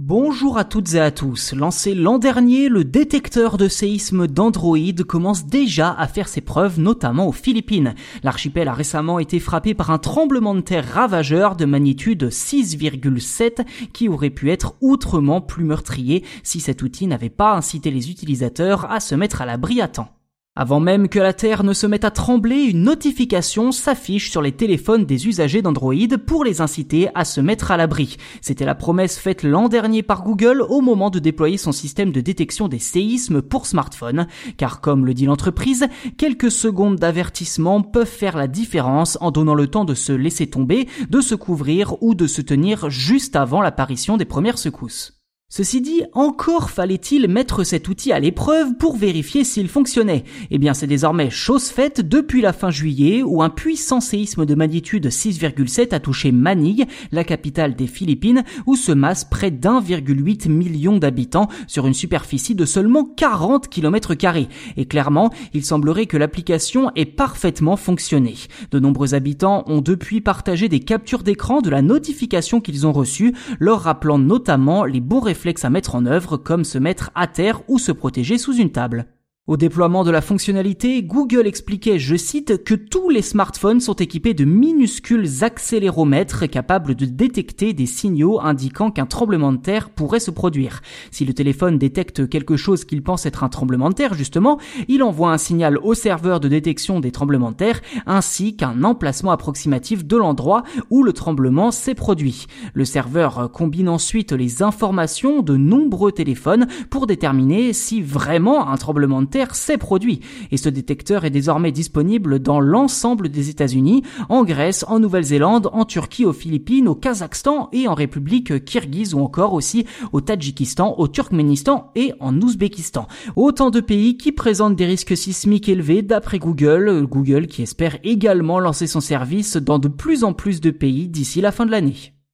Bonjour à toutes et à tous. Lancé l'an dernier, le détecteur de séisme d'Android commence déjà à faire ses preuves, notamment aux Philippines. L'archipel a récemment été frappé par un tremblement de terre ravageur de magnitude 6,7 qui aurait pu être outrement plus meurtrier si cet outil n'avait pas incité les utilisateurs à se mettre à l'abri à temps. Avant même que la Terre ne se mette à trembler, une notification s'affiche sur les téléphones des usagers d'Android pour les inciter à se mettre à l'abri. C'était la promesse faite l'an dernier par Google au moment de déployer son système de détection des séismes pour smartphone. Car comme le dit l'entreprise, quelques secondes d'avertissement peuvent faire la différence en donnant le temps de se laisser tomber, de se couvrir ou de se tenir juste avant l'apparition des premières secousses. Ceci dit, encore fallait-il mettre cet outil à l'épreuve pour vérifier s'il fonctionnait. Eh bien, c'est désormais chose faite depuis la fin juillet où un puissant séisme de magnitude 6,7 a touché Manille, la capitale des Philippines, où se massent près d'1,8 million d'habitants sur une superficie de seulement 40 km carrés. Et clairement, il semblerait que l'application ait parfaitement fonctionné. De nombreux habitants ont depuis partagé des captures d'écran de la notification qu'ils ont reçue, leur rappelant notamment les bons à mettre en œuvre comme se mettre à terre ou se protéger sous une table. Au déploiement de la fonctionnalité, Google expliquait, je cite, que tous les smartphones sont équipés de minuscules accéléromètres capables de détecter des signaux indiquant qu'un tremblement de terre pourrait se produire. Si le téléphone détecte quelque chose qu'il pense être un tremblement de terre, justement, il envoie un signal au serveur de détection des tremblements de terre ainsi qu'un emplacement approximatif de l'endroit où le tremblement s'est produit. Le serveur combine ensuite les informations de nombreux téléphones pour déterminer si vraiment un tremblement de terre s'est produit et ce détecteur est désormais disponible dans l'ensemble des États-Unis, en Grèce, en Nouvelle-Zélande, en Turquie, aux Philippines, au Kazakhstan et en République kirghize ou encore aussi au Tadjikistan, au Turkménistan et en Ouzbékistan. Autant de pays qui présentent des risques sismiques élevés d'après Google, Google qui espère également lancer son service dans de plus en plus de pays d'ici la fin de l'année.